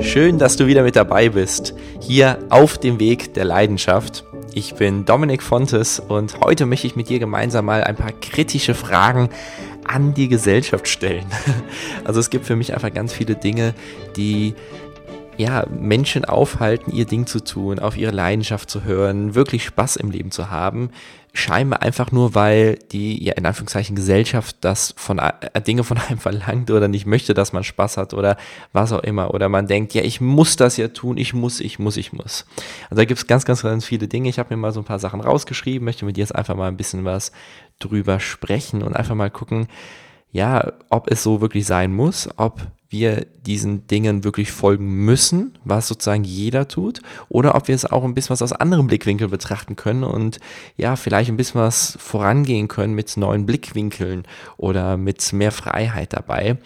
Schön, dass du wieder mit dabei bist, hier auf dem Weg der Leidenschaft. Ich bin Dominik Fontes und heute möchte ich mit dir gemeinsam mal ein paar kritische Fragen an die Gesellschaft stellen. Also es gibt für mich einfach ganz viele Dinge, die ja, Menschen aufhalten, ihr Ding zu tun, auf ihre Leidenschaft zu hören, wirklich Spaß im Leben zu haben, scheinbar einfach nur, weil die, ja, in Anführungszeichen Gesellschaft das von äh, Dinge von einem verlangt oder nicht möchte, dass man Spaß hat oder was auch immer. Oder man denkt, ja, ich muss das ja tun, ich muss, ich muss, ich muss. Also da gibt es ganz, ganz, ganz viele Dinge. Ich habe mir mal so ein paar Sachen rausgeschrieben, möchte mit dir jetzt einfach mal ein bisschen was drüber sprechen und einfach mal gucken, ja, ob es so wirklich sein muss, ob wir diesen Dingen wirklich folgen müssen, was sozusagen jeder tut, oder ob wir es auch ein bisschen was aus anderem Blickwinkel betrachten können und ja, vielleicht ein bisschen was vorangehen können mit neuen Blickwinkeln oder mit mehr Freiheit dabei.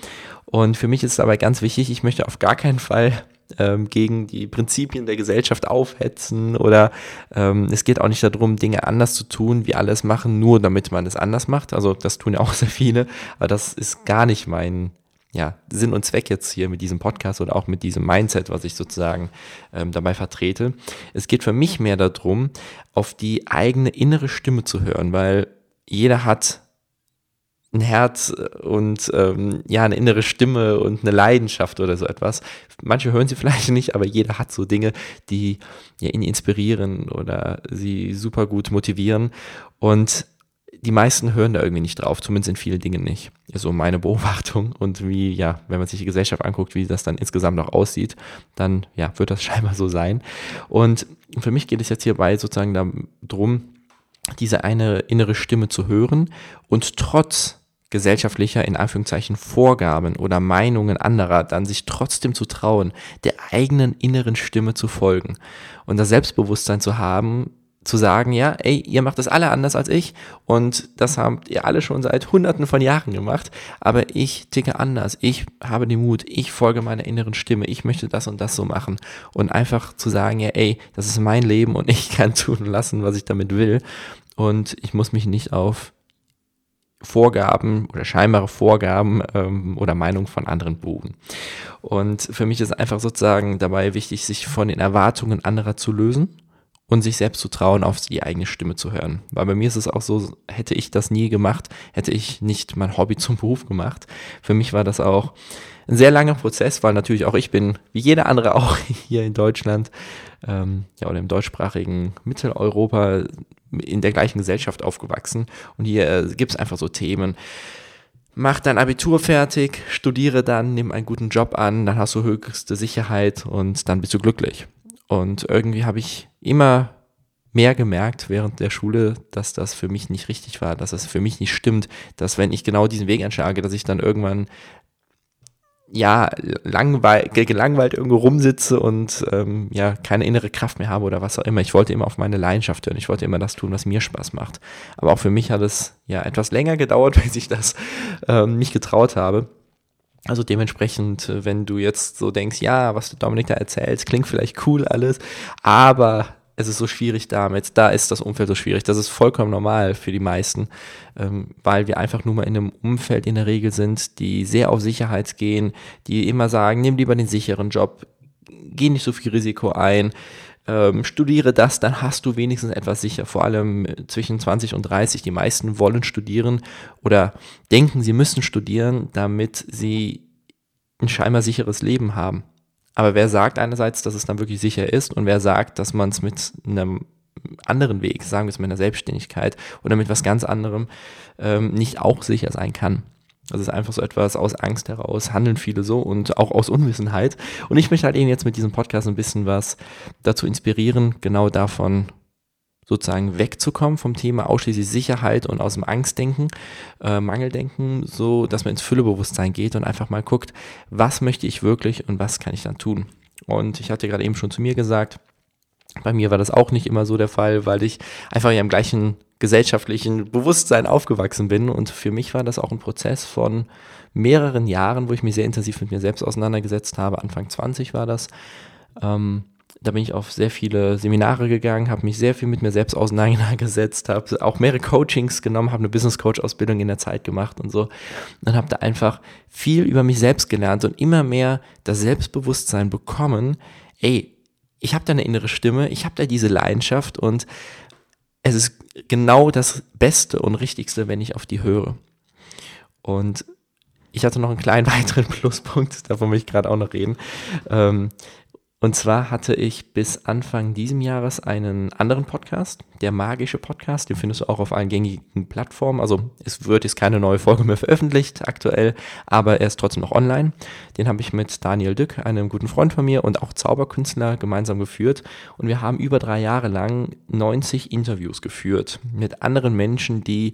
Und für mich ist dabei ganz wichtig, ich möchte auf gar keinen Fall ähm, gegen die Prinzipien der Gesellschaft aufhetzen oder ähm, es geht auch nicht darum, Dinge anders zu tun, wie alles machen, nur damit man es anders macht. Also das tun ja auch sehr viele, aber das ist gar nicht mein ja, Sinn und Zweck jetzt hier mit diesem Podcast oder auch mit diesem Mindset, was ich sozusagen ähm, dabei vertrete. Es geht für mich mehr darum, auf die eigene innere Stimme zu hören, weil jeder hat ein Herz und ähm, ja, eine innere Stimme und eine Leidenschaft oder so etwas. Manche hören sie vielleicht nicht, aber jeder hat so Dinge, die ja, ihn inspirieren oder sie super gut motivieren. Und die meisten hören da irgendwie nicht drauf, zumindest in vielen Dingen nicht. So meine Beobachtung und wie, ja, wenn man sich die Gesellschaft anguckt, wie das dann insgesamt noch aussieht, dann, ja, wird das scheinbar so sein. Und für mich geht es jetzt hierbei sozusagen darum, diese eine innere Stimme zu hören und trotz gesellschaftlicher, in Anführungszeichen, Vorgaben oder Meinungen anderer, dann sich trotzdem zu trauen, der eigenen inneren Stimme zu folgen und das Selbstbewusstsein zu haben, zu sagen, ja, ey, ihr macht das alle anders als ich und das habt ihr alle schon seit hunderten von Jahren gemacht, aber ich ticke anders, ich habe den Mut, ich folge meiner inneren Stimme, ich möchte das und das so machen und einfach zu sagen, ja, ey, das ist mein Leben und ich kann tun lassen, was ich damit will und ich muss mich nicht auf Vorgaben oder scheinbare Vorgaben ähm, oder Meinungen von anderen beruhen. Und für mich ist einfach sozusagen dabei wichtig, sich von den Erwartungen anderer zu lösen und sich selbst zu trauen, auf die eigene Stimme zu hören. Weil bei mir ist es auch so, hätte ich das nie gemacht, hätte ich nicht mein Hobby zum Beruf gemacht. Für mich war das auch ein sehr langer Prozess, weil natürlich auch ich bin, wie jeder andere auch hier in Deutschland ähm, ja, oder im deutschsprachigen Mitteleuropa in der gleichen Gesellschaft aufgewachsen. Und hier äh, gibt es einfach so Themen, mach dein Abitur fertig, studiere dann, nimm einen guten Job an, dann hast du höchste Sicherheit und dann bist du glücklich. Und irgendwie habe ich immer mehr gemerkt während der Schule, dass das für mich nicht richtig war, dass es für mich nicht stimmt, dass wenn ich genau diesen Weg einschlage, dass ich dann irgendwann ja, langweil, gelangweilt irgendwo rumsitze und ähm, ja, keine innere Kraft mehr habe oder was auch immer. Ich wollte immer auf meine Leidenschaft hören. Ich wollte immer das tun, was mir Spaß macht. Aber auch für mich hat es ja etwas länger gedauert, bis ich das ähm, nicht getraut habe. Also dementsprechend, äh, wenn du jetzt so denkst, ja, was du Dominik da erzählst, klingt vielleicht cool alles, aber es ist so schwierig damit, da ist das Umfeld so schwierig. Das ist vollkommen normal für die meisten, ähm, weil wir einfach nur mal in einem Umfeld in der Regel sind, die sehr auf Sicherheit gehen, die immer sagen, nimm lieber den sicheren Job, geh nicht so viel Risiko ein, ähm, studiere das, dann hast du wenigstens etwas sicher, vor allem zwischen 20 und 30. Die meisten wollen studieren oder denken, sie müssen studieren, damit sie ein scheinbar sicheres Leben haben. Aber wer sagt einerseits, dass es dann wirklich sicher ist und wer sagt, dass man es mit einem anderen Weg, sagen wir es mit einer Selbstständigkeit oder mit was ganz anderem, ähm, nicht auch sicher sein kann. Das ist einfach so etwas aus Angst heraus, handeln viele so und auch aus Unwissenheit. Und ich möchte halt eben jetzt mit diesem Podcast ein bisschen was dazu inspirieren, genau davon sozusagen wegzukommen vom Thema ausschließlich Sicherheit und aus dem Angstdenken, äh, Mangeldenken, so dass man ins Füllebewusstsein geht und einfach mal guckt, was möchte ich wirklich und was kann ich dann tun. Und ich hatte gerade eben schon zu mir gesagt, bei mir war das auch nicht immer so der Fall, weil ich einfach ja im gleichen gesellschaftlichen Bewusstsein aufgewachsen bin. Und für mich war das auch ein Prozess von mehreren Jahren, wo ich mich sehr intensiv mit mir selbst auseinandergesetzt habe. Anfang 20 war das. Ähm, da bin ich auf sehr viele Seminare gegangen, habe mich sehr viel mit mir selbst auseinandergesetzt, habe auch mehrere Coachings genommen, habe eine Business Coach Ausbildung in der Zeit gemacht und so und habe da einfach viel über mich selbst gelernt und immer mehr das Selbstbewusstsein bekommen, ey, ich habe da eine innere Stimme, ich habe da diese Leidenschaft und es ist genau das Beste und Richtigste, wenn ich auf die höre. Und ich hatte noch einen kleinen weiteren Pluspunkt, davon will ich gerade auch noch reden. Ähm, und zwar hatte ich bis Anfang diesem Jahres einen anderen Podcast, der magische Podcast, den findest du auch auf allen gängigen Plattformen. Also es wird jetzt keine neue Folge mehr veröffentlicht aktuell, aber er ist trotzdem noch online. Den habe ich mit Daniel Dück, einem guten Freund von mir und auch Zauberkünstler, gemeinsam geführt. Und wir haben über drei Jahre lang 90 Interviews geführt mit anderen Menschen, die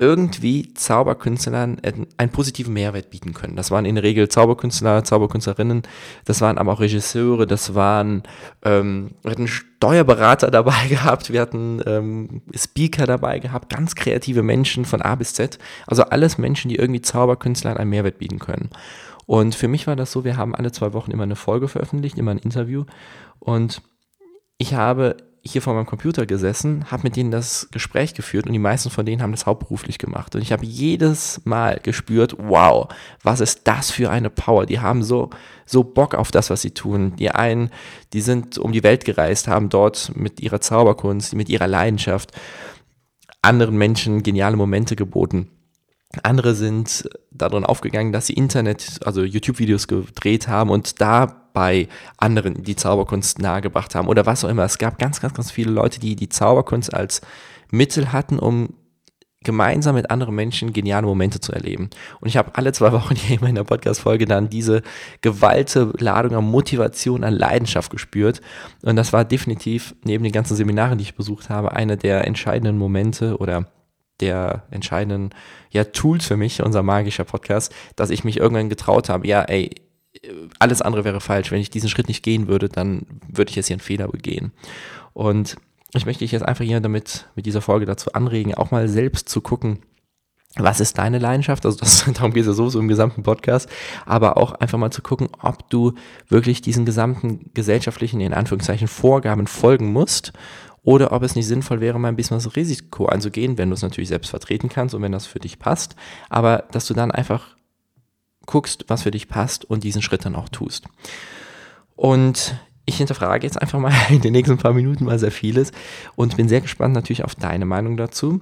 irgendwie Zauberkünstlern einen positiven Mehrwert bieten können. Das waren in der Regel Zauberkünstler, Zauberkünstlerinnen, das waren aber auch Regisseure, das waren, ähm, wir hatten Steuerberater dabei gehabt, wir hatten ähm, Speaker dabei gehabt, ganz kreative Menschen von A bis Z. Also alles Menschen, die irgendwie Zauberkünstlern einen Mehrwert bieten können. Und für mich war das so, wir haben alle zwei Wochen immer eine Folge veröffentlicht, immer ein Interview. Und ich habe hier vor meinem Computer gesessen, habe mit denen das Gespräch geführt und die meisten von denen haben das hauptberuflich gemacht. Und ich habe jedes Mal gespürt, wow, was ist das für eine Power? Die haben so, so Bock auf das, was sie tun. Die einen, die sind um die Welt gereist, haben dort mit ihrer Zauberkunst, mit ihrer Leidenschaft anderen Menschen geniale Momente geboten. Andere sind darin aufgegangen, dass sie Internet, also YouTube-Videos gedreht haben und dabei anderen die Zauberkunst nahegebracht haben oder was auch immer. Es gab ganz, ganz, ganz viele Leute, die die Zauberkunst als Mittel hatten, um gemeinsam mit anderen Menschen geniale Momente zu erleben. Und ich habe alle zwei Wochen hier in der Podcast-Folge dann diese gewalte Ladung an Motivation, an Leidenschaft gespürt. Und das war definitiv neben den ganzen Seminaren, die ich besucht habe, einer der entscheidenden Momente oder der entscheidenden ja, Tools für mich, unser magischer Podcast, dass ich mich irgendwann getraut habe, ja, ey, alles andere wäre falsch. Wenn ich diesen Schritt nicht gehen würde, dann würde ich jetzt hier einen Fehler begehen. Und ich möchte dich jetzt einfach hier damit, mit dieser Folge dazu anregen, auch mal selbst zu gucken, was ist deine Leidenschaft? Also das, darum geht es ja sowieso im gesamten Podcast, aber auch einfach mal zu gucken, ob du wirklich diesen gesamten gesellschaftlichen, in Anführungszeichen, Vorgaben folgen musst oder ob es nicht sinnvoll wäre, mal ein bisschen das Risiko anzugehen, wenn du es natürlich selbst vertreten kannst und wenn das für dich passt, aber dass du dann einfach guckst, was für dich passt und diesen Schritt dann auch tust. Und ich hinterfrage jetzt einfach mal in den nächsten paar Minuten mal sehr vieles und bin sehr gespannt natürlich auf deine Meinung dazu.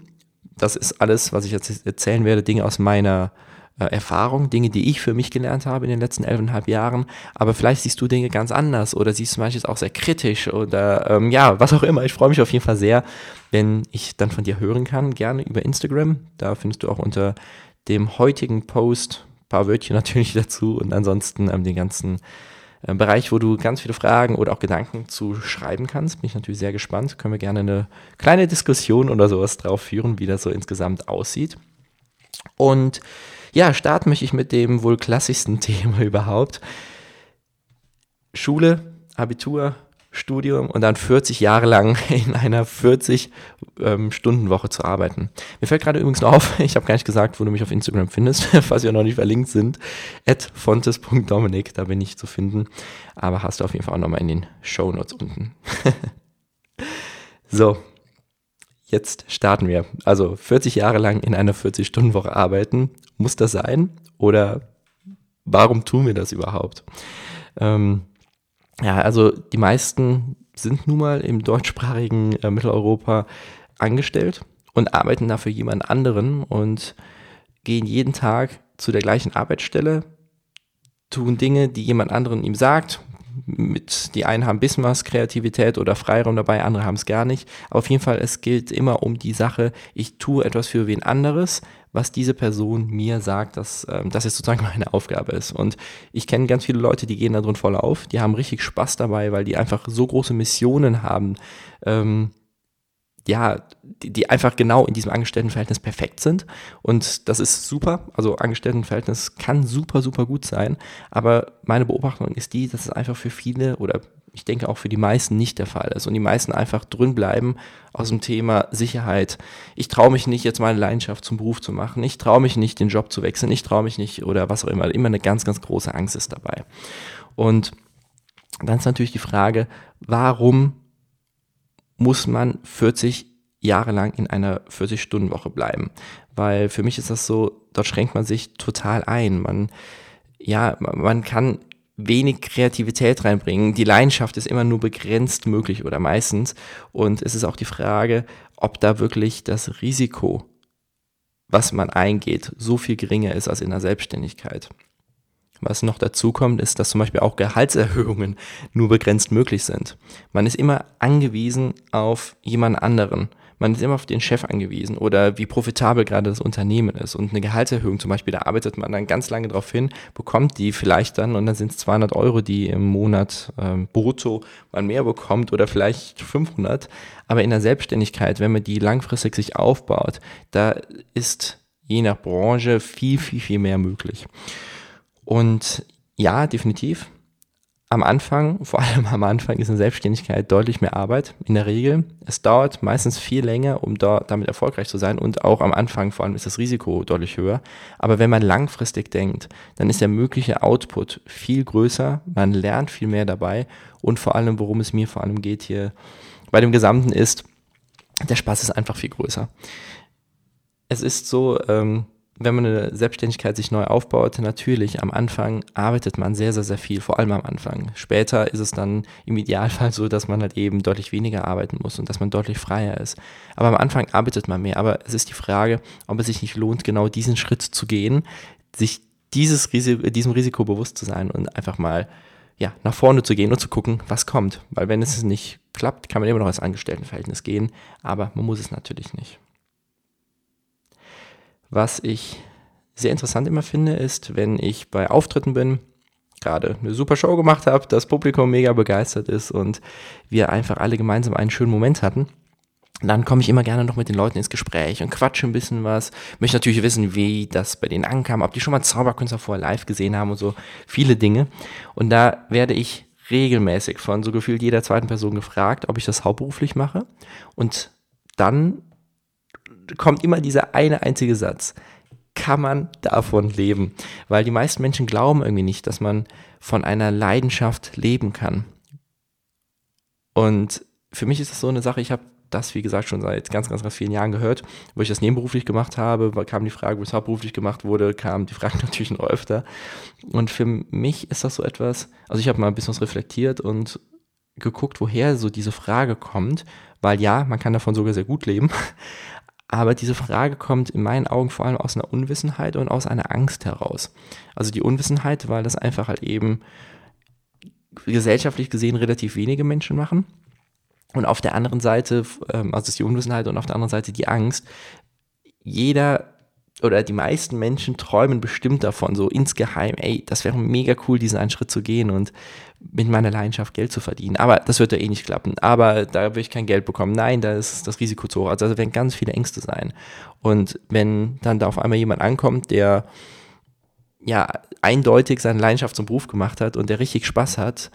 Das ist alles, was ich jetzt erzählen werde, Dinge aus meiner äh, Erfahrung, Dinge, die ich für mich gelernt habe in den letzten elfeinhalb Jahren. Aber vielleicht siehst du Dinge ganz anders oder siehst du manches auch sehr kritisch oder ähm, ja, was auch immer. Ich freue mich auf jeden Fall sehr, wenn ich dann von dir hören kann. Gerne über Instagram. Da findest du auch unter dem heutigen Post paar Wörtchen natürlich dazu und ansonsten ähm, den ganzen äh, Bereich, wo du ganz viele Fragen oder auch Gedanken zu schreiben kannst. Bin ich natürlich sehr gespannt. Können wir gerne eine kleine Diskussion oder sowas drauf führen, wie das so insgesamt aussieht. Und ja, starten möchte ich mit dem wohl klassischsten Thema überhaupt. Schule, Abitur, Studium und dann 40 Jahre lang in einer 40-Stunden-Woche ähm, zu arbeiten. Mir fällt gerade übrigens noch auf, ich habe gar nicht gesagt, wo du mich auf Instagram findest, falls wir noch nicht verlinkt sind, at fontes.dominik, da bin ich zu finden, aber hast du auf jeden Fall auch nochmal in den Show Notes unten. so, jetzt starten wir. Also 40 Jahre lang in einer 40-Stunden-Woche arbeiten, muss das sein? Oder warum tun wir das überhaupt? Ähm, ja, also die meisten sind nun mal im deutschsprachigen äh, Mitteleuropa angestellt und arbeiten dafür jemand anderen und gehen jeden Tag zu der gleichen Arbeitsstelle, tun Dinge, die jemand anderen ihm sagt, mit, die einen haben bisschen was Kreativität oder Freiraum dabei, andere haben es gar nicht. Aber auf jeden Fall, es gilt immer um die Sache, ich tue etwas für wen anderes, was diese Person mir sagt, dass ähm, das jetzt sozusagen meine Aufgabe ist. Und ich kenne ganz viele Leute, die gehen da drin voll auf, die haben richtig Spaß dabei, weil die einfach so große Missionen haben, ähm, ja, die, die einfach genau in diesem Angestelltenverhältnis perfekt sind. Und das ist super. Also Angestelltenverhältnis kann super, super gut sein. Aber meine Beobachtung ist die, dass es einfach für viele oder ich denke auch für die meisten nicht der Fall ist und die meisten einfach drin bleiben aus dem Thema Sicherheit. Ich traue mich nicht, jetzt meine Leidenschaft zum Beruf zu machen. Ich traue mich nicht, den Job zu wechseln. Ich traue mich nicht oder was auch immer. Immer eine ganz, ganz große Angst ist dabei. Und dann ist natürlich die Frage, warum muss man 40 Jahre lang in einer 40-Stunden-Woche bleiben? Weil für mich ist das so, dort schränkt man sich total ein. Man, ja, man kann wenig Kreativität reinbringen. Die Leidenschaft ist immer nur begrenzt möglich oder meistens. Und es ist auch die Frage, ob da wirklich das Risiko, was man eingeht, so viel geringer ist als in der Selbstständigkeit. Was noch dazu kommt, ist, dass zum Beispiel auch Gehaltserhöhungen nur begrenzt möglich sind. Man ist immer angewiesen auf jemand anderen. Man ist immer auf den Chef angewiesen oder wie profitabel gerade das Unternehmen ist. Und eine Gehaltserhöhung zum Beispiel, da arbeitet man dann ganz lange drauf hin, bekommt die vielleicht dann und dann sind es 200 Euro, die im Monat ähm, brutto man mehr bekommt oder vielleicht 500. Aber in der Selbstständigkeit, wenn man die langfristig sich aufbaut, da ist je nach Branche viel, viel, viel mehr möglich. Und ja, definitiv. Am Anfang, vor allem am Anfang, ist eine Selbstständigkeit deutlich mehr Arbeit in der Regel. Es dauert meistens viel länger, um da, damit erfolgreich zu sein und auch am Anfang vor allem ist das Risiko deutlich höher. Aber wenn man langfristig denkt, dann ist der mögliche Output viel größer, man lernt viel mehr dabei und vor allem, worum es mir vor allem geht hier bei dem Gesamten ist, der Spaß ist einfach viel größer. Es ist so, ähm, wenn man eine Selbstständigkeit sich neu aufbaut, natürlich am Anfang arbeitet man sehr, sehr, sehr viel, vor allem am Anfang. Später ist es dann im Idealfall so, dass man halt eben deutlich weniger arbeiten muss und dass man deutlich freier ist. Aber am Anfang arbeitet man mehr. Aber es ist die Frage, ob es sich nicht lohnt, genau diesen Schritt zu gehen, sich dieses Risiko, diesem Risiko bewusst zu sein und einfach mal ja, nach vorne zu gehen und zu gucken, was kommt. Weil wenn es nicht klappt, kann man immer noch als Angestelltenverhältnis gehen, aber man muss es natürlich nicht. Was ich sehr interessant immer finde, ist, wenn ich bei Auftritten bin, gerade eine super Show gemacht habe, das Publikum mega begeistert ist und wir einfach alle gemeinsam einen schönen Moment hatten. Dann komme ich immer gerne noch mit den Leuten ins Gespräch und quatsche ein bisschen was. Möchte natürlich wissen, wie das bei denen ankam, ob die schon mal Zauberkünstler vorher live gesehen haben und so viele Dinge. Und da werde ich regelmäßig von so gefühlt jeder zweiten Person gefragt, ob ich das hauptberuflich mache. Und dann kommt immer dieser eine einzige Satz. Kann man davon leben? Weil die meisten Menschen glauben irgendwie nicht, dass man von einer Leidenschaft leben kann. Und für mich ist das so eine Sache, ich habe das, wie gesagt, schon seit ganz, ganz, ganz vielen Jahren gehört, wo ich das nebenberuflich gemacht habe, kam die Frage, wo es hauptberuflich gemacht wurde, kam die Frage natürlich noch öfter. Und für mich ist das so etwas, also ich habe mal ein bisschen was reflektiert und geguckt, woher so diese Frage kommt, weil ja, man kann davon sogar sehr gut leben, aber diese Frage kommt in meinen Augen vor allem aus einer Unwissenheit und aus einer Angst heraus. Also die Unwissenheit, weil das einfach halt eben gesellschaftlich gesehen relativ wenige Menschen machen. Und auf der anderen Seite, ähm, also ist die Unwissenheit und auf der anderen Seite die Angst. Jeder oder die meisten Menschen träumen bestimmt davon, so insgeheim, ey, das wäre mega cool, diesen einen Schritt zu gehen und mit meiner Leidenschaft Geld zu verdienen. Aber das wird ja eh nicht klappen. Aber da würde ich kein Geld bekommen. Nein, da ist das Risiko zu hoch. Also da werden ganz viele Ängste sein. Und wenn dann da auf einmal jemand ankommt, der ja eindeutig seine Leidenschaft zum Beruf gemacht hat und der richtig Spaß hat,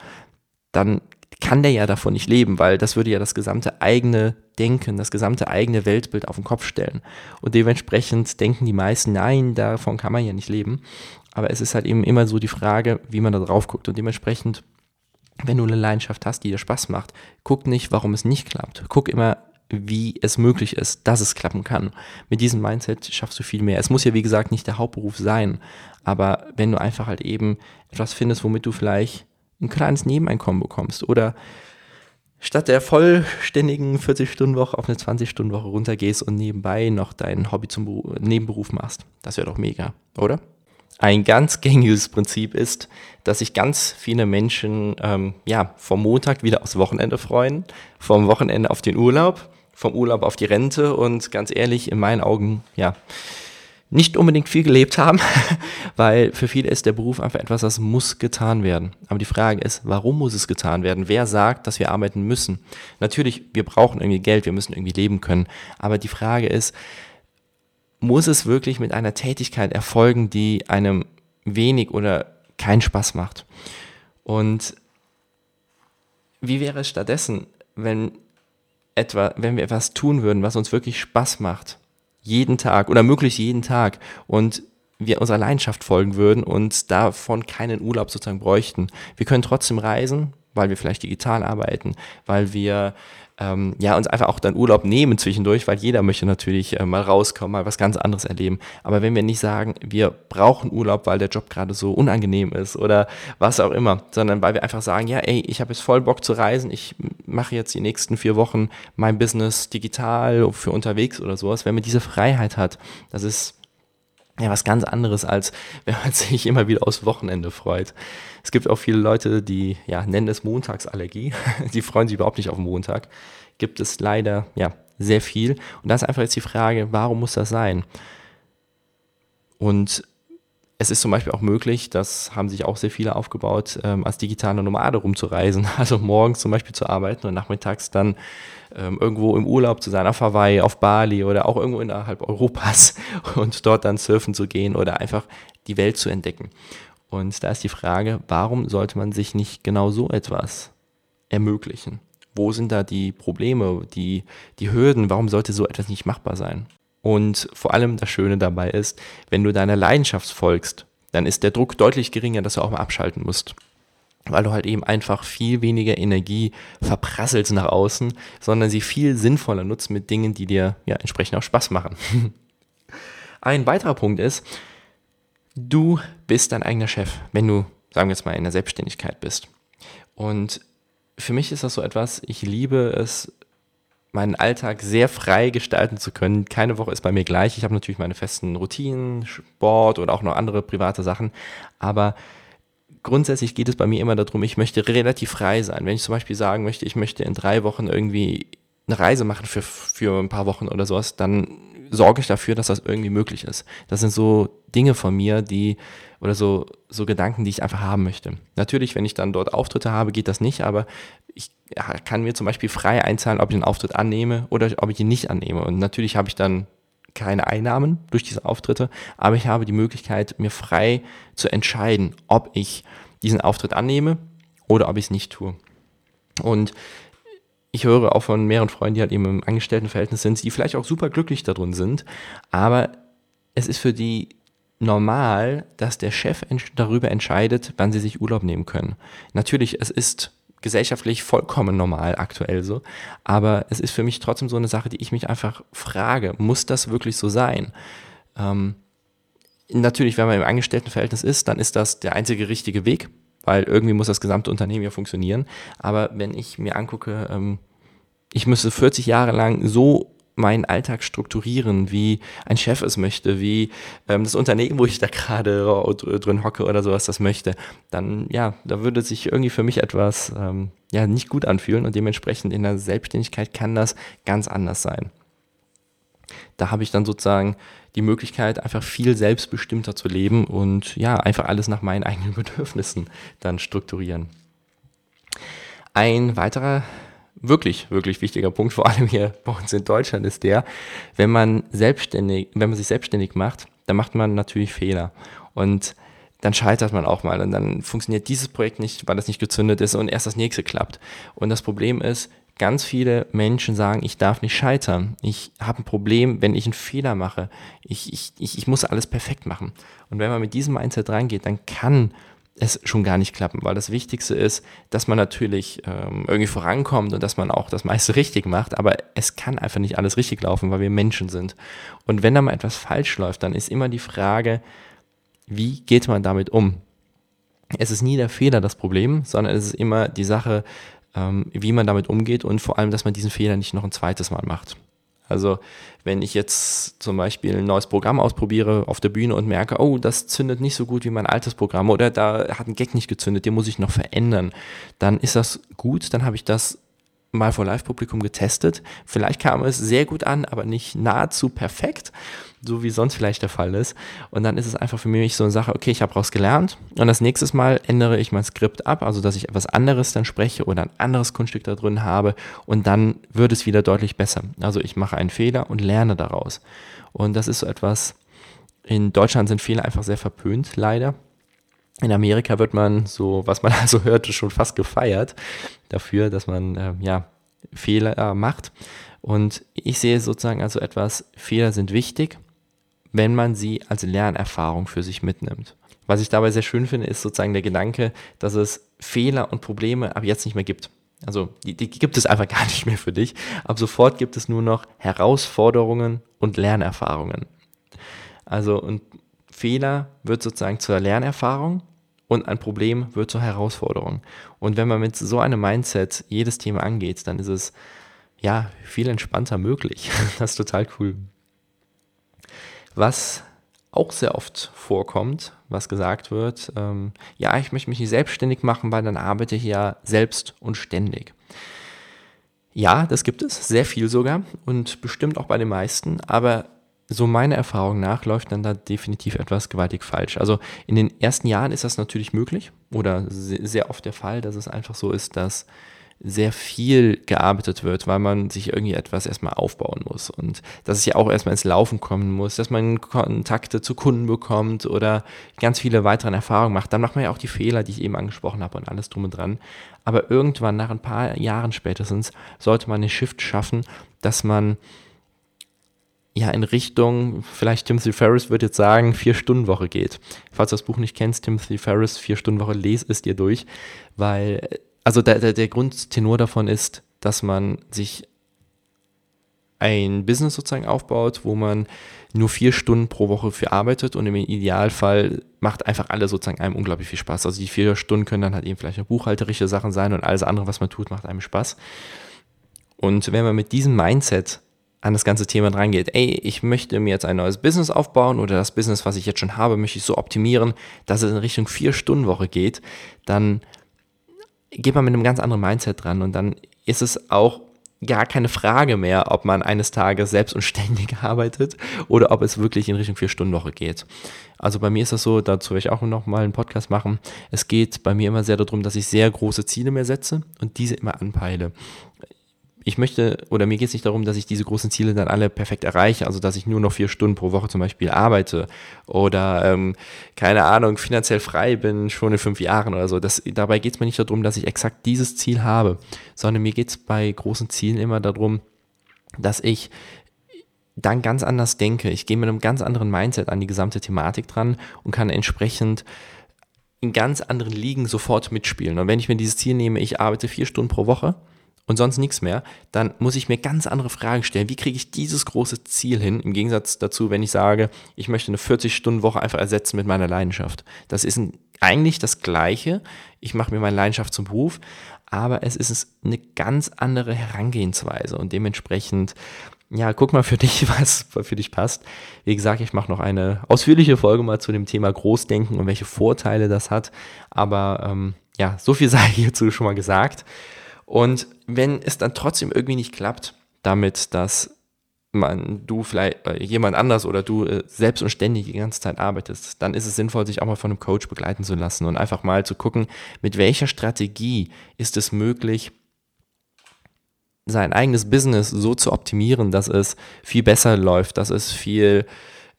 dann kann der ja davon nicht leben, weil das würde ja das gesamte eigene Denken, das gesamte eigene Weltbild auf den Kopf stellen. Und dementsprechend denken die meisten, nein, davon kann man ja nicht leben. Aber es ist halt eben immer so die Frage, wie man da drauf guckt. Und dementsprechend, wenn du eine Leidenschaft hast, die dir Spaß macht, guck nicht, warum es nicht klappt. Guck immer, wie es möglich ist, dass es klappen kann. Mit diesem Mindset schaffst du viel mehr. Es muss ja, wie gesagt, nicht der Hauptberuf sein. Aber wenn du einfach halt eben etwas findest, womit du vielleicht ein kleines Nebeneinkommen bekommst oder statt der vollständigen 40-Stunden-Woche auf eine 20-Stunden-Woche runtergehst und nebenbei noch dein Hobby zum Beruf, Nebenberuf machst. Das wäre doch mega, oder? Ein ganz gängiges Prinzip ist, dass sich ganz viele Menschen ähm, ja, vom Montag wieder aufs Wochenende freuen, vom Wochenende auf den Urlaub, vom Urlaub auf die Rente und ganz ehrlich, in meinen Augen, ja, nicht unbedingt viel gelebt haben, weil für viele ist der Beruf einfach etwas, das muss getan werden. Aber die Frage ist, warum muss es getan werden? Wer sagt, dass wir arbeiten müssen? Natürlich, wir brauchen irgendwie Geld, wir müssen irgendwie leben können. Aber die Frage ist, muss es wirklich mit einer Tätigkeit erfolgen, die einem wenig oder keinen Spaß macht? Und wie wäre es stattdessen, wenn etwa, wenn wir etwas tun würden, was uns wirklich Spaß macht? Jeden Tag oder möglichst jeden Tag und wir unserer Leidenschaft folgen würden und davon keinen Urlaub sozusagen bräuchten. Wir können trotzdem reisen, weil wir vielleicht digital arbeiten, weil wir ähm, ja, uns einfach auch dann Urlaub nehmen zwischendurch, weil jeder möchte natürlich äh, mal rauskommen, mal was ganz anderes erleben. Aber wenn wir nicht sagen, wir brauchen Urlaub, weil der Job gerade so unangenehm ist oder was auch immer, sondern weil wir einfach sagen, ja, ey, ich habe jetzt voll Bock zu reisen, ich mache jetzt die nächsten vier Wochen mein Business digital für unterwegs oder sowas, wenn man diese Freiheit hat, das ist ja was ganz anderes, als wenn man sich immer wieder aufs Wochenende freut. Es gibt auch viele Leute, die ja, nennen es Montagsallergie. Die freuen sich überhaupt nicht auf Montag. Gibt es leider ja sehr viel. Und da ist einfach jetzt die Frage, warum muss das sein? Und es ist zum Beispiel auch möglich, das haben sich auch sehr viele aufgebaut, ähm, als digitale Nomade rumzureisen. Also morgens zum Beispiel zu arbeiten und nachmittags dann ähm, irgendwo im Urlaub zu sein, auf Hawaii, auf Bali oder auch irgendwo innerhalb Europas und dort dann surfen zu gehen oder einfach die Welt zu entdecken. Und da ist die Frage, warum sollte man sich nicht genau so etwas ermöglichen? Wo sind da die Probleme, die, die Hürden? Warum sollte so etwas nicht machbar sein? Und vor allem das Schöne dabei ist, wenn du deiner Leidenschaft folgst, dann ist der Druck deutlich geringer, dass du auch mal abschalten musst. Weil du halt eben einfach viel weniger Energie verprasselst nach außen, sondern sie viel sinnvoller nutzt mit Dingen, die dir ja entsprechend auch Spaß machen. Ein weiterer Punkt ist, Du bist dein eigener Chef, wenn du, sagen wir jetzt mal, in der Selbstständigkeit bist. Und für mich ist das so etwas, ich liebe es, meinen Alltag sehr frei gestalten zu können. Keine Woche ist bei mir gleich. Ich habe natürlich meine festen Routinen, Sport oder auch noch andere private Sachen. Aber grundsätzlich geht es bei mir immer darum, ich möchte relativ frei sein. Wenn ich zum Beispiel sagen möchte, ich möchte in drei Wochen irgendwie eine Reise machen für, für ein paar Wochen oder sowas, dann sorge ich dafür, dass das irgendwie möglich ist. Das sind so Dinge von mir, die oder so, so Gedanken, die ich einfach haben möchte. Natürlich, wenn ich dann dort Auftritte habe, geht das nicht, aber ich kann mir zum Beispiel frei einzahlen, ob ich den Auftritt annehme oder ob ich ihn nicht annehme. Und natürlich habe ich dann keine Einnahmen durch diese Auftritte, aber ich habe die Möglichkeit, mir frei zu entscheiden, ob ich diesen Auftritt annehme oder ob ich es nicht tue. Und ich höre auch von mehreren Freunden, die halt eben im Angestelltenverhältnis sind, die vielleicht auch super glücklich darin sind, aber es ist für die normal, dass der Chef darüber entscheidet, wann sie sich Urlaub nehmen können. Natürlich, es ist gesellschaftlich vollkommen normal aktuell so, aber es ist für mich trotzdem so eine Sache, die ich mich einfach frage, muss das wirklich so sein? Ähm, natürlich, wenn man im Angestelltenverhältnis ist, dann ist das der einzige richtige Weg, weil irgendwie muss das gesamte Unternehmen ja funktionieren. Aber wenn ich mir angucke, ähm, ich müsste 40 Jahre lang so meinen Alltag strukturieren, wie ein Chef es möchte, wie ähm, das Unternehmen, wo ich da gerade drin hocke oder sowas das möchte, dann ja, da würde sich irgendwie für mich etwas ähm, ja nicht gut anfühlen und dementsprechend in der Selbstständigkeit kann das ganz anders sein. Da habe ich dann sozusagen die Möglichkeit, einfach viel selbstbestimmter zu leben und ja, einfach alles nach meinen eigenen Bedürfnissen dann strukturieren. Ein weiterer wirklich, wirklich wichtiger Punkt, vor allem hier bei uns in Deutschland, ist der, wenn man selbstständig, wenn man sich selbstständig macht, dann macht man natürlich Fehler. Und dann scheitert man auch mal und dann funktioniert dieses Projekt nicht, weil das nicht gezündet ist und erst das nächste klappt. Und das Problem ist, ganz viele Menschen sagen, ich darf nicht scheitern. Ich habe ein Problem, wenn ich einen Fehler mache. Ich, ich, ich, ich muss alles perfekt machen. Und wenn man mit diesem Mindset reingeht, dann kann es schon gar nicht klappen, weil das Wichtigste ist, dass man natürlich ähm, irgendwie vorankommt und dass man auch das meiste richtig macht, aber es kann einfach nicht alles richtig laufen, weil wir Menschen sind. Und wenn da mal etwas falsch läuft, dann ist immer die Frage, wie geht man damit um? Es ist nie der Fehler das Problem, sondern es ist immer die Sache, ähm, wie man damit umgeht und vor allem, dass man diesen Fehler nicht noch ein zweites Mal macht. Also wenn ich jetzt zum Beispiel ein neues Programm ausprobiere auf der Bühne und merke, oh, das zündet nicht so gut wie mein altes Programm oder da hat ein Gag nicht gezündet, den muss ich noch verändern, dann ist das gut, dann habe ich das mal vor Live-Publikum getestet. Vielleicht kam es sehr gut an, aber nicht nahezu perfekt, so wie sonst vielleicht der Fall ist. Und dann ist es einfach für mich so eine Sache, okay, ich habe raus gelernt und das nächste Mal ändere ich mein Skript ab, also dass ich etwas anderes dann spreche oder ein anderes Kunststück da drin habe und dann wird es wieder deutlich besser. Also ich mache einen Fehler und lerne daraus. Und das ist so etwas, in Deutschland sind Fehler einfach sehr verpönt, leider. In Amerika wird man so, was man also hört, schon fast gefeiert dafür, dass man äh, ja Fehler macht. Und ich sehe sozusagen also etwas, Fehler sind wichtig, wenn man sie als Lernerfahrung für sich mitnimmt. Was ich dabei sehr schön finde, ist sozusagen der Gedanke, dass es Fehler und Probleme ab jetzt nicht mehr gibt. Also die, die gibt es einfach gar nicht mehr für dich. Ab sofort gibt es nur noch Herausforderungen und Lernerfahrungen. Also ein Fehler wird sozusagen zur Lernerfahrung und ein Problem wird zur Herausforderung. Und wenn man mit so einem Mindset jedes Thema angeht, dann ist es ja viel entspannter möglich. Das ist total cool. Was auch sehr oft vorkommt, was gesagt wird, ähm, ja, ich möchte mich nicht selbstständig machen, weil dann arbeite ich ja selbst und ständig. Ja, das gibt es, sehr viel sogar und bestimmt auch bei den meisten, aber so meiner Erfahrung nach läuft dann da definitiv etwas gewaltig falsch. Also in den ersten Jahren ist das natürlich möglich oder sehr oft der Fall, dass es einfach so ist, dass sehr viel gearbeitet wird, weil man sich irgendwie etwas erstmal aufbauen muss und dass es ja auch erstmal ins Laufen kommen muss, dass man Kontakte zu Kunden bekommt oder ganz viele weitere Erfahrungen macht. Dann macht man ja auch die Fehler, die ich eben angesprochen habe und alles drum und dran. Aber irgendwann, nach ein paar Jahren spätestens, sollte man eine Shift schaffen, dass man ja in Richtung, vielleicht Timothy Ferris wird jetzt sagen, Vier-Stunden-Woche geht. Falls du das Buch nicht kennst, Timothy Ferris, Vier-Stunden-Woche, lese es dir durch, weil, also der, der, der Grundtenor davon ist, dass man sich ein Business sozusagen aufbaut, wo man nur vier Stunden pro Woche für arbeitet und im Idealfall macht einfach alle sozusagen einem unglaublich viel Spaß. Also die vier Stunden können dann halt eben vielleicht auch buchhalterische Sachen sein und alles andere, was man tut, macht einem Spaß. Und wenn man mit diesem Mindset an das ganze Thema dran geht, ey, ich möchte mir jetzt ein neues Business aufbauen oder das Business, was ich jetzt schon habe, möchte ich so optimieren, dass es in Richtung Vier-Stunden-Woche geht, dann geht man mit einem ganz anderen Mindset dran und dann ist es auch gar keine Frage mehr, ob man eines Tages selbst und ständig arbeitet oder ob es wirklich in Richtung Vier-Stunden-Woche geht. Also bei mir ist das so, dazu werde ich auch noch mal einen Podcast machen. Es geht bei mir immer sehr darum, dass ich sehr große Ziele mir setze und diese immer anpeile ich möchte oder mir geht es nicht darum, dass ich diese großen Ziele dann alle perfekt erreiche, also dass ich nur noch vier Stunden pro Woche zum Beispiel arbeite oder ähm, keine Ahnung, finanziell frei bin schon in fünf Jahren oder so. Das, dabei geht es mir nicht darum, dass ich exakt dieses Ziel habe, sondern mir geht es bei großen Zielen immer darum, dass ich dann ganz anders denke. Ich gehe mit einem ganz anderen Mindset an die gesamte Thematik dran und kann entsprechend in ganz anderen Ligen sofort mitspielen. Und wenn ich mir dieses Ziel nehme, ich arbeite vier Stunden pro Woche, und sonst nichts mehr, dann muss ich mir ganz andere Fragen stellen. Wie kriege ich dieses große Ziel hin? Im Gegensatz dazu, wenn ich sage, ich möchte eine 40-Stunden-Woche einfach ersetzen mit meiner Leidenschaft. Das ist ein, eigentlich das Gleiche. Ich mache mir meine Leidenschaft zum Beruf, aber es ist eine ganz andere Herangehensweise und dementsprechend, ja, guck mal für dich, was für dich passt. Wie gesagt, ich mache noch eine ausführliche Folge mal zu dem Thema Großdenken und welche Vorteile das hat. Aber ähm, ja, so viel sei hierzu schon mal gesagt. Und wenn es dann trotzdem irgendwie nicht klappt, damit, dass man, du vielleicht äh, jemand anders oder du äh, selbst und ständig die ganze Zeit arbeitest, dann ist es sinnvoll, sich auch mal von einem Coach begleiten zu lassen und einfach mal zu gucken, mit welcher Strategie ist es möglich, sein eigenes Business so zu optimieren, dass es viel besser läuft, dass es viel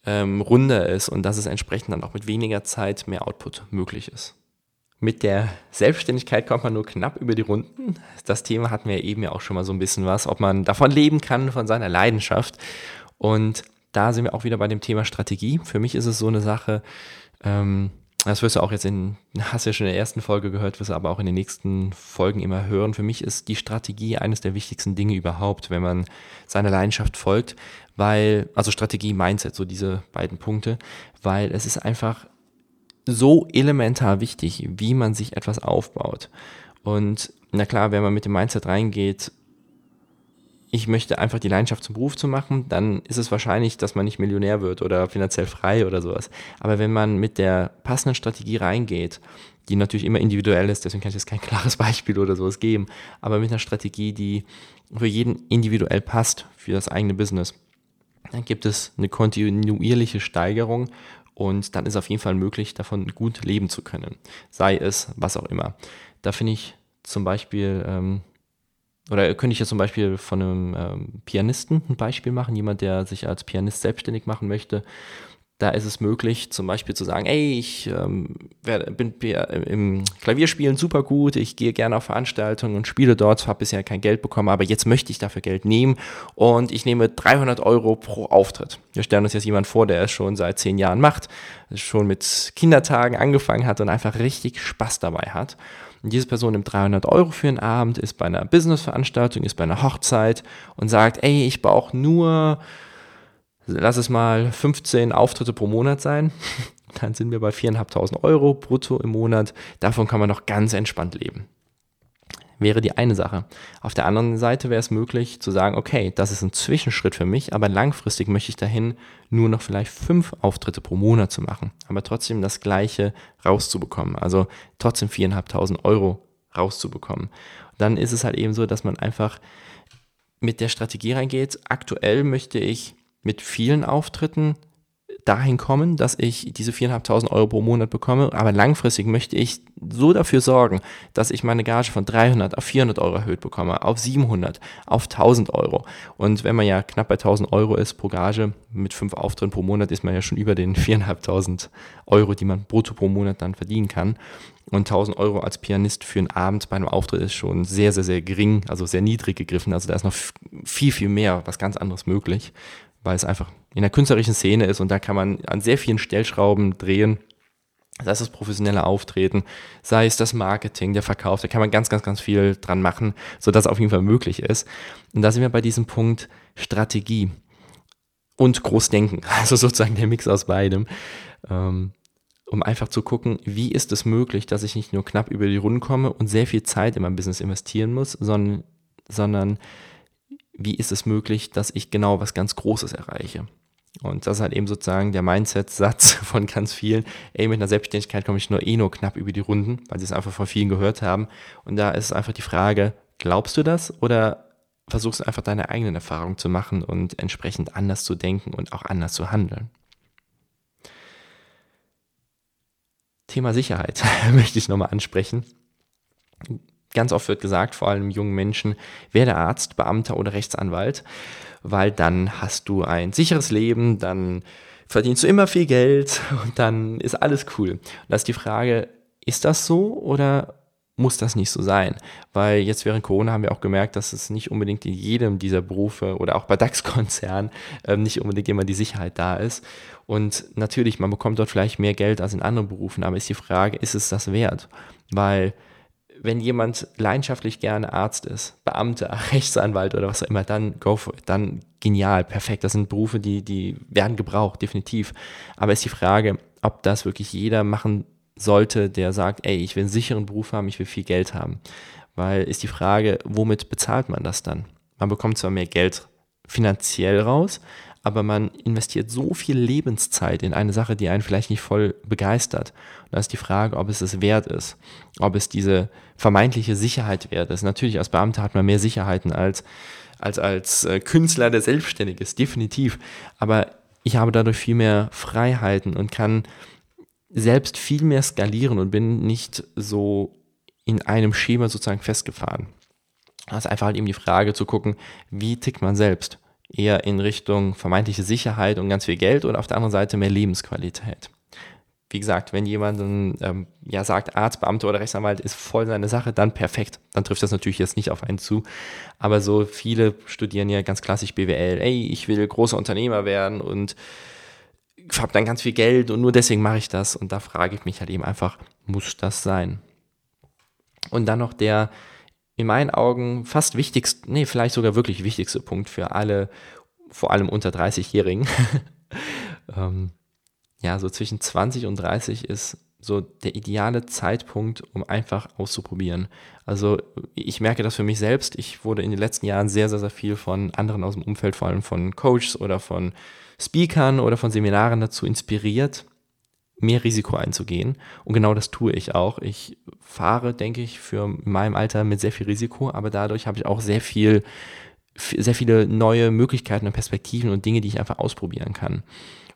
ähm, runder ist und dass es entsprechend dann auch mit weniger Zeit mehr Output möglich ist. Mit der Selbstständigkeit kommt man nur knapp über die Runden. Das Thema hatten wir eben ja auch schon mal so ein bisschen was, ob man davon leben kann, von seiner Leidenschaft. Und da sind wir auch wieder bei dem Thema Strategie. Für mich ist es so eine Sache, ähm, das wirst du auch jetzt in, hast ja schon in der ersten Folge gehört, wirst du aber auch in den nächsten Folgen immer hören. Für mich ist die Strategie eines der wichtigsten Dinge überhaupt, wenn man seiner Leidenschaft folgt, weil, also Strategie, Mindset, so diese beiden Punkte, weil es ist einfach so elementar wichtig, wie man sich etwas aufbaut. Und na klar, wenn man mit dem Mindset reingeht, ich möchte einfach die Leidenschaft zum Beruf zu machen, dann ist es wahrscheinlich, dass man nicht Millionär wird oder finanziell frei oder sowas. Aber wenn man mit der passenden Strategie reingeht, die natürlich immer individuell ist, deswegen kann ich jetzt kein klares Beispiel oder sowas geben, aber mit einer Strategie, die für jeden individuell passt, für das eigene Business, dann gibt es eine kontinuierliche Steigerung und dann ist auf jeden Fall möglich, davon gut leben zu können. Sei es was auch immer. Da finde ich zum Beispiel, ähm, oder könnte ich jetzt zum Beispiel von einem ähm, Pianisten ein Beispiel machen, jemand, der sich als Pianist selbstständig machen möchte da ist es möglich, zum Beispiel zu sagen, ey, ich ähm, bin im Klavierspielen super gut, ich gehe gerne auf Veranstaltungen und spiele dort, habe bisher kein Geld bekommen, aber jetzt möchte ich dafür Geld nehmen und ich nehme 300 Euro pro Auftritt. Wir stellen uns jetzt jemand vor, der es schon seit zehn Jahren macht, schon mit Kindertagen angefangen hat und einfach richtig Spaß dabei hat. Und diese Person nimmt 300 Euro für einen Abend, ist bei einer Businessveranstaltung, ist bei einer Hochzeit und sagt, ey, ich brauche nur, lass es mal 15 Auftritte pro Monat sein. Dann sind wir bei 4.500 Euro brutto im Monat. Davon kann man noch ganz entspannt leben wäre die eine Sache. Auf der anderen Seite wäre es möglich zu sagen, okay, das ist ein Zwischenschritt für mich, aber langfristig möchte ich dahin nur noch vielleicht fünf Auftritte pro Monat zu machen, aber trotzdem das Gleiche rauszubekommen, also trotzdem viereinhalbtausend Euro rauszubekommen. Dann ist es halt eben so, dass man einfach mit der Strategie reingeht. Aktuell möchte ich mit vielen Auftritten dahin kommen, dass ich diese 4.500 Euro pro Monat bekomme, aber langfristig möchte ich so dafür sorgen, dass ich meine Gage von 300 auf 400 Euro erhöht bekomme, auf 700, auf 1000 Euro. Und wenn man ja knapp bei 1000 Euro ist pro Gage, mit fünf Auftritten pro Monat ist man ja schon über den 4.500 Euro, die man brutto pro Monat dann verdienen kann. Und 1000 Euro als Pianist für einen Abend bei einem Auftritt ist schon sehr, sehr, sehr gering, also sehr niedrig gegriffen. Also da ist noch viel, viel mehr, was ganz anderes möglich weil es einfach in der künstlerischen Szene ist und da kann man an sehr vielen Stellschrauben drehen. Sei es das professionelle Auftreten, sei es das Marketing, der Verkauf, da kann man ganz, ganz, ganz viel dran machen, sodass es auf jeden Fall möglich ist. Und da sind wir bei diesem Punkt Strategie und Großdenken, also sozusagen der Mix aus beidem, ähm, um einfach zu gucken, wie ist es möglich, dass ich nicht nur knapp über die Runden komme und sehr viel Zeit in mein Business investieren muss, sondern, sondern wie ist es möglich, dass ich genau was ganz Großes erreiche. Und das ist halt eben sozusagen der Mindset-Satz von ganz vielen. Ey, mit einer Selbstständigkeit komme ich nur eh nur knapp über die Runden, weil sie es einfach von vielen gehört haben. Und da ist einfach die Frage, glaubst du das oder versuchst du einfach deine eigenen Erfahrungen zu machen und entsprechend anders zu denken und auch anders zu handeln? Thema Sicherheit möchte ich nochmal ansprechen. Ganz oft wird gesagt, vor allem jungen Menschen, werde Arzt, Beamter oder Rechtsanwalt, weil dann hast du ein sicheres Leben, dann verdienst du immer viel Geld und dann ist alles cool. Und da ist die Frage, ist das so oder muss das nicht so sein? Weil jetzt während Corona haben wir auch gemerkt, dass es nicht unbedingt in jedem dieser Berufe oder auch bei DAX-Konzernen äh, nicht unbedingt immer die Sicherheit da ist. Und natürlich, man bekommt dort vielleicht mehr Geld als in anderen Berufen, aber ist die Frage, ist es das wert? Weil wenn jemand leidenschaftlich gerne Arzt ist, Beamter, Rechtsanwalt oder was auch immer, dann go for it, dann genial, perfekt. Das sind Berufe, die, die werden gebraucht, definitiv. Aber ist die Frage, ob das wirklich jeder machen sollte, der sagt, ey, ich will einen sicheren Beruf haben, ich will viel Geld haben. Weil ist die Frage, womit bezahlt man das dann? Man bekommt zwar mehr Geld finanziell raus, aber man investiert so viel Lebenszeit in eine Sache, die einen vielleicht nicht voll begeistert. Da ist die Frage, ob es es wert ist, ob es diese vermeintliche Sicherheit wert ist. Natürlich als Beamter hat man mehr Sicherheiten als als als äh, Künstler, der selbstständig ist, definitiv. Aber ich habe dadurch viel mehr Freiheiten und kann selbst viel mehr skalieren und bin nicht so in einem Schema sozusagen festgefahren. Das ist einfach halt eben die Frage zu gucken, wie tickt man selbst? Eher in Richtung vermeintliche Sicherheit und ganz viel Geld oder auf der anderen Seite mehr Lebensqualität. Wie gesagt, wenn jemand ähm, ja sagt, Arzt, Beamter oder Rechtsanwalt ist voll seine Sache, dann perfekt. Dann trifft das natürlich jetzt nicht auf einen zu. Aber so viele studieren ja ganz klassisch BWL. Ey, ich will großer Unternehmer werden und habe dann ganz viel Geld und nur deswegen mache ich das. Und da frage ich mich halt eben einfach, muss das sein? Und dann noch der in meinen Augen fast wichtigste, nee, vielleicht sogar wirklich wichtigste Punkt für alle, vor allem unter 30-Jährigen. ähm, ja, so zwischen 20 und 30 ist so der ideale Zeitpunkt, um einfach auszuprobieren. Also ich merke das für mich selbst. Ich wurde in den letzten Jahren sehr, sehr, sehr viel von anderen aus dem Umfeld, vor allem von Coaches oder von Speakern oder von Seminaren dazu inspiriert, mehr Risiko einzugehen. Und genau das tue ich auch. Ich fahre, denke ich, für meinem Alter mit sehr viel Risiko, aber dadurch habe ich auch sehr viel, sehr viele neue Möglichkeiten und Perspektiven und Dinge, die ich einfach ausprobieren kann.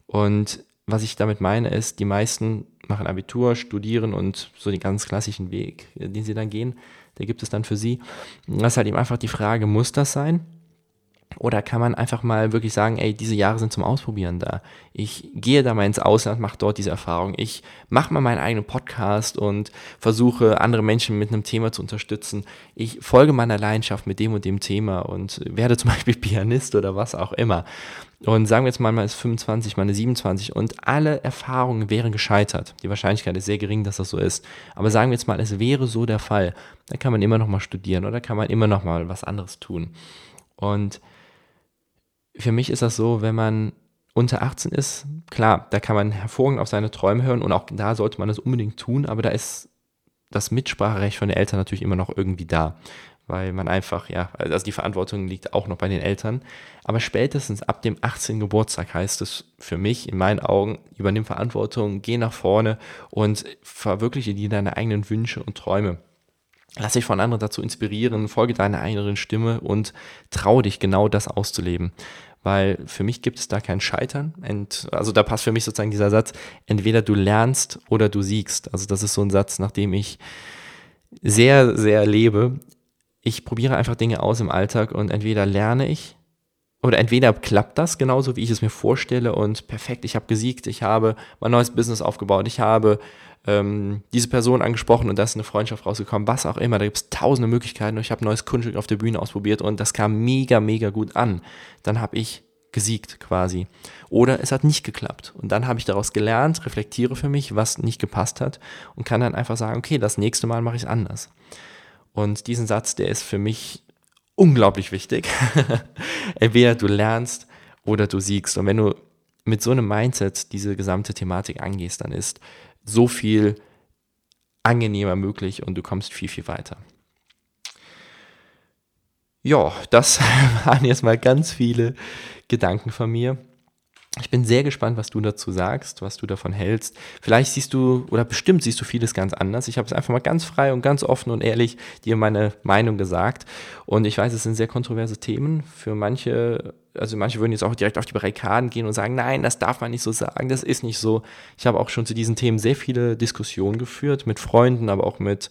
Und was ich damit meine, ist, die meisten machen Abitur, studieren und so den ganz klassischen Weg, den sie dann gehen, der gibt es dann für sie. Das ist halt eben einfach die Frage, muss das sein? Oder kann man einfach mal wirklich sagen, ey, diese Jahre sind zum Ausprobieren da. Ich gehe da mal ins Ausland, mache dort diese Erfahrung. Ich mache mal meinen eigenen Podcast und versuche andere Menschen mit einem Thema zu unterstützen. Ich folge meiner Leidenschaft mit dem und dem Thema und werde zum Beispiel Pianist oder was auch immer. Und sagen wir jetzt mal, man ist 25, man ist 27 und alle Erfahrungen wären gescheitert. Die Wahrscheinlichkeit ist sehr gering, dass das so ist. Aber sagen wir jetzt mal, es wäre so der Fall. Dann kann man immer noch mal studieren oder kann man immer noch mal was anderes tun. Und für mich ist das so, wenn man unter 18 ist, klar, da kann man hervorragend auf seine Träume hören und auch da sollte man das unbedingt tun, aber da ist das Mitspracherecht von den Eltern natürlich immer noch irgendwie da, weil man einfach, ja, also die Verantwortung liegt auch noch bei den Eltern. Aber spätestens ab dem 18. Geburtstag heißt es für mich, in meinen Augen, übernimm Verantwortung, geh nach vorne und verwirkliche dir deine eigenen Wünsche und Träume. Lass dich von anderen dazu inspirieren, folge deiner eigenen Stimme und trau dich genau das auszuleben weil für mich gibt es da kein Scheitern. Und, also da passt für mich sozusagen dieser Satz, entweder du lernst oder du siegst. Also das ist so ein Satz, nach dem ich sehr, sehr lebe. Ich probiere einfach Dinge aus im Alltag und entweder lerne ich oder entweder klappt das genauso, wie ich es mir vorstelle und perfekt, ich habe gesiegt, ich habe mein neues Business aufgebaut, ich habe ähm, diese Person angesprochen und da ist eine Freundschaft rausgekommen, was auch immer. Da gibt es tausende Möglichkeiten und ich habe neues Kunststück auf der Bühne ausprobiert und das kam mega, mega gut an. Dann habe ich gesiegt quasi. Oder es hat nicht geklappt. Und dann habe ich daraus gelernt, reflektiere für mich, was nicht gepasst hat und kann dann einfach sagen, okay, das nächste Mal mache ich es anders. Und diesen Satz, der ist für mich unglaublich wichtig. Entweder du lernst oder du siegst. Und wenn du mit so einem Mindset diese gesamte Thematik angehst, dann ist so viel angenehmer möglich und du kommst viel, viel weiter. Ja, das waren jetzt mal ganz viele Gedanken von mir. Ich bin sehr gespannt, was du dazu sagst, was du davon hältst. Vielleicht siehst du, oder bestimmt siehst du vieles ganz anders. Ich habe es einfach mal ganz frei und ganz offen und ehrlich dir meine Meinung gesagt. Und ich weiß, es sind sehr kontroverse Themen. Für manche, also manche würden jetzt auch direkt auf die Barrikaden gehen und sagen, nein, das darf man nicht so sagen, das ist nicht so. Ich habe auch schon zu diesen Themen sehr viele Diskussionen geführt, mit Freunden, aber auch mit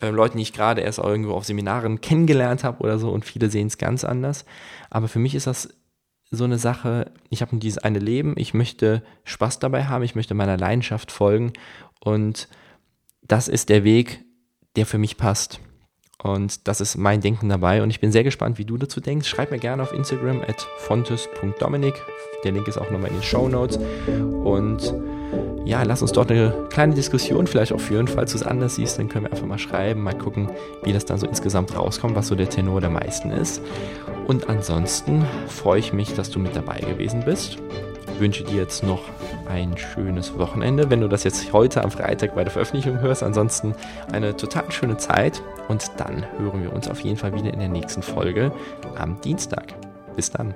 äh, Leuten, die ich gerade erst irgendwo auf Seminaren kennengelernt habe oder so. Und viele sehen es ganz anders. Aber für mich ist das so eine Sache, ich habe dieses eine Leben, ich möchte Spaß dabei haben, ich möchte meiner Leidenschaft folgen und das ist der Weg, der für mich passt. Und das ist mein Denken dabei und ich bin sehr gespannt, wie du dazu denkst. Schreib mir gerne auf Instagram at fontes.dominik. Der Link ist auch nochmal in den Show Notes. Und ja, lass uns dort eine kleine Diskussion vielleicht auch führen. Falls du es anders siehst, dann können wir einfach mal schreiben, mal gucken, wie das dann so insgesamt rauskommt, was so der Tenor der meisten ist. Und ansonsten freue ich mich, dass du mit dabei gewesen bist. wünsche dir jetzt noch ein schönes Wochenende, wenn du das jetzt heute am Freitag bei der Veröffentlichung hörst. Ansonsten eine total schöne Zeit und dann hören wir uns auf jeden Fall wieder in der nächsten Folge am Dienstag. Bis dann.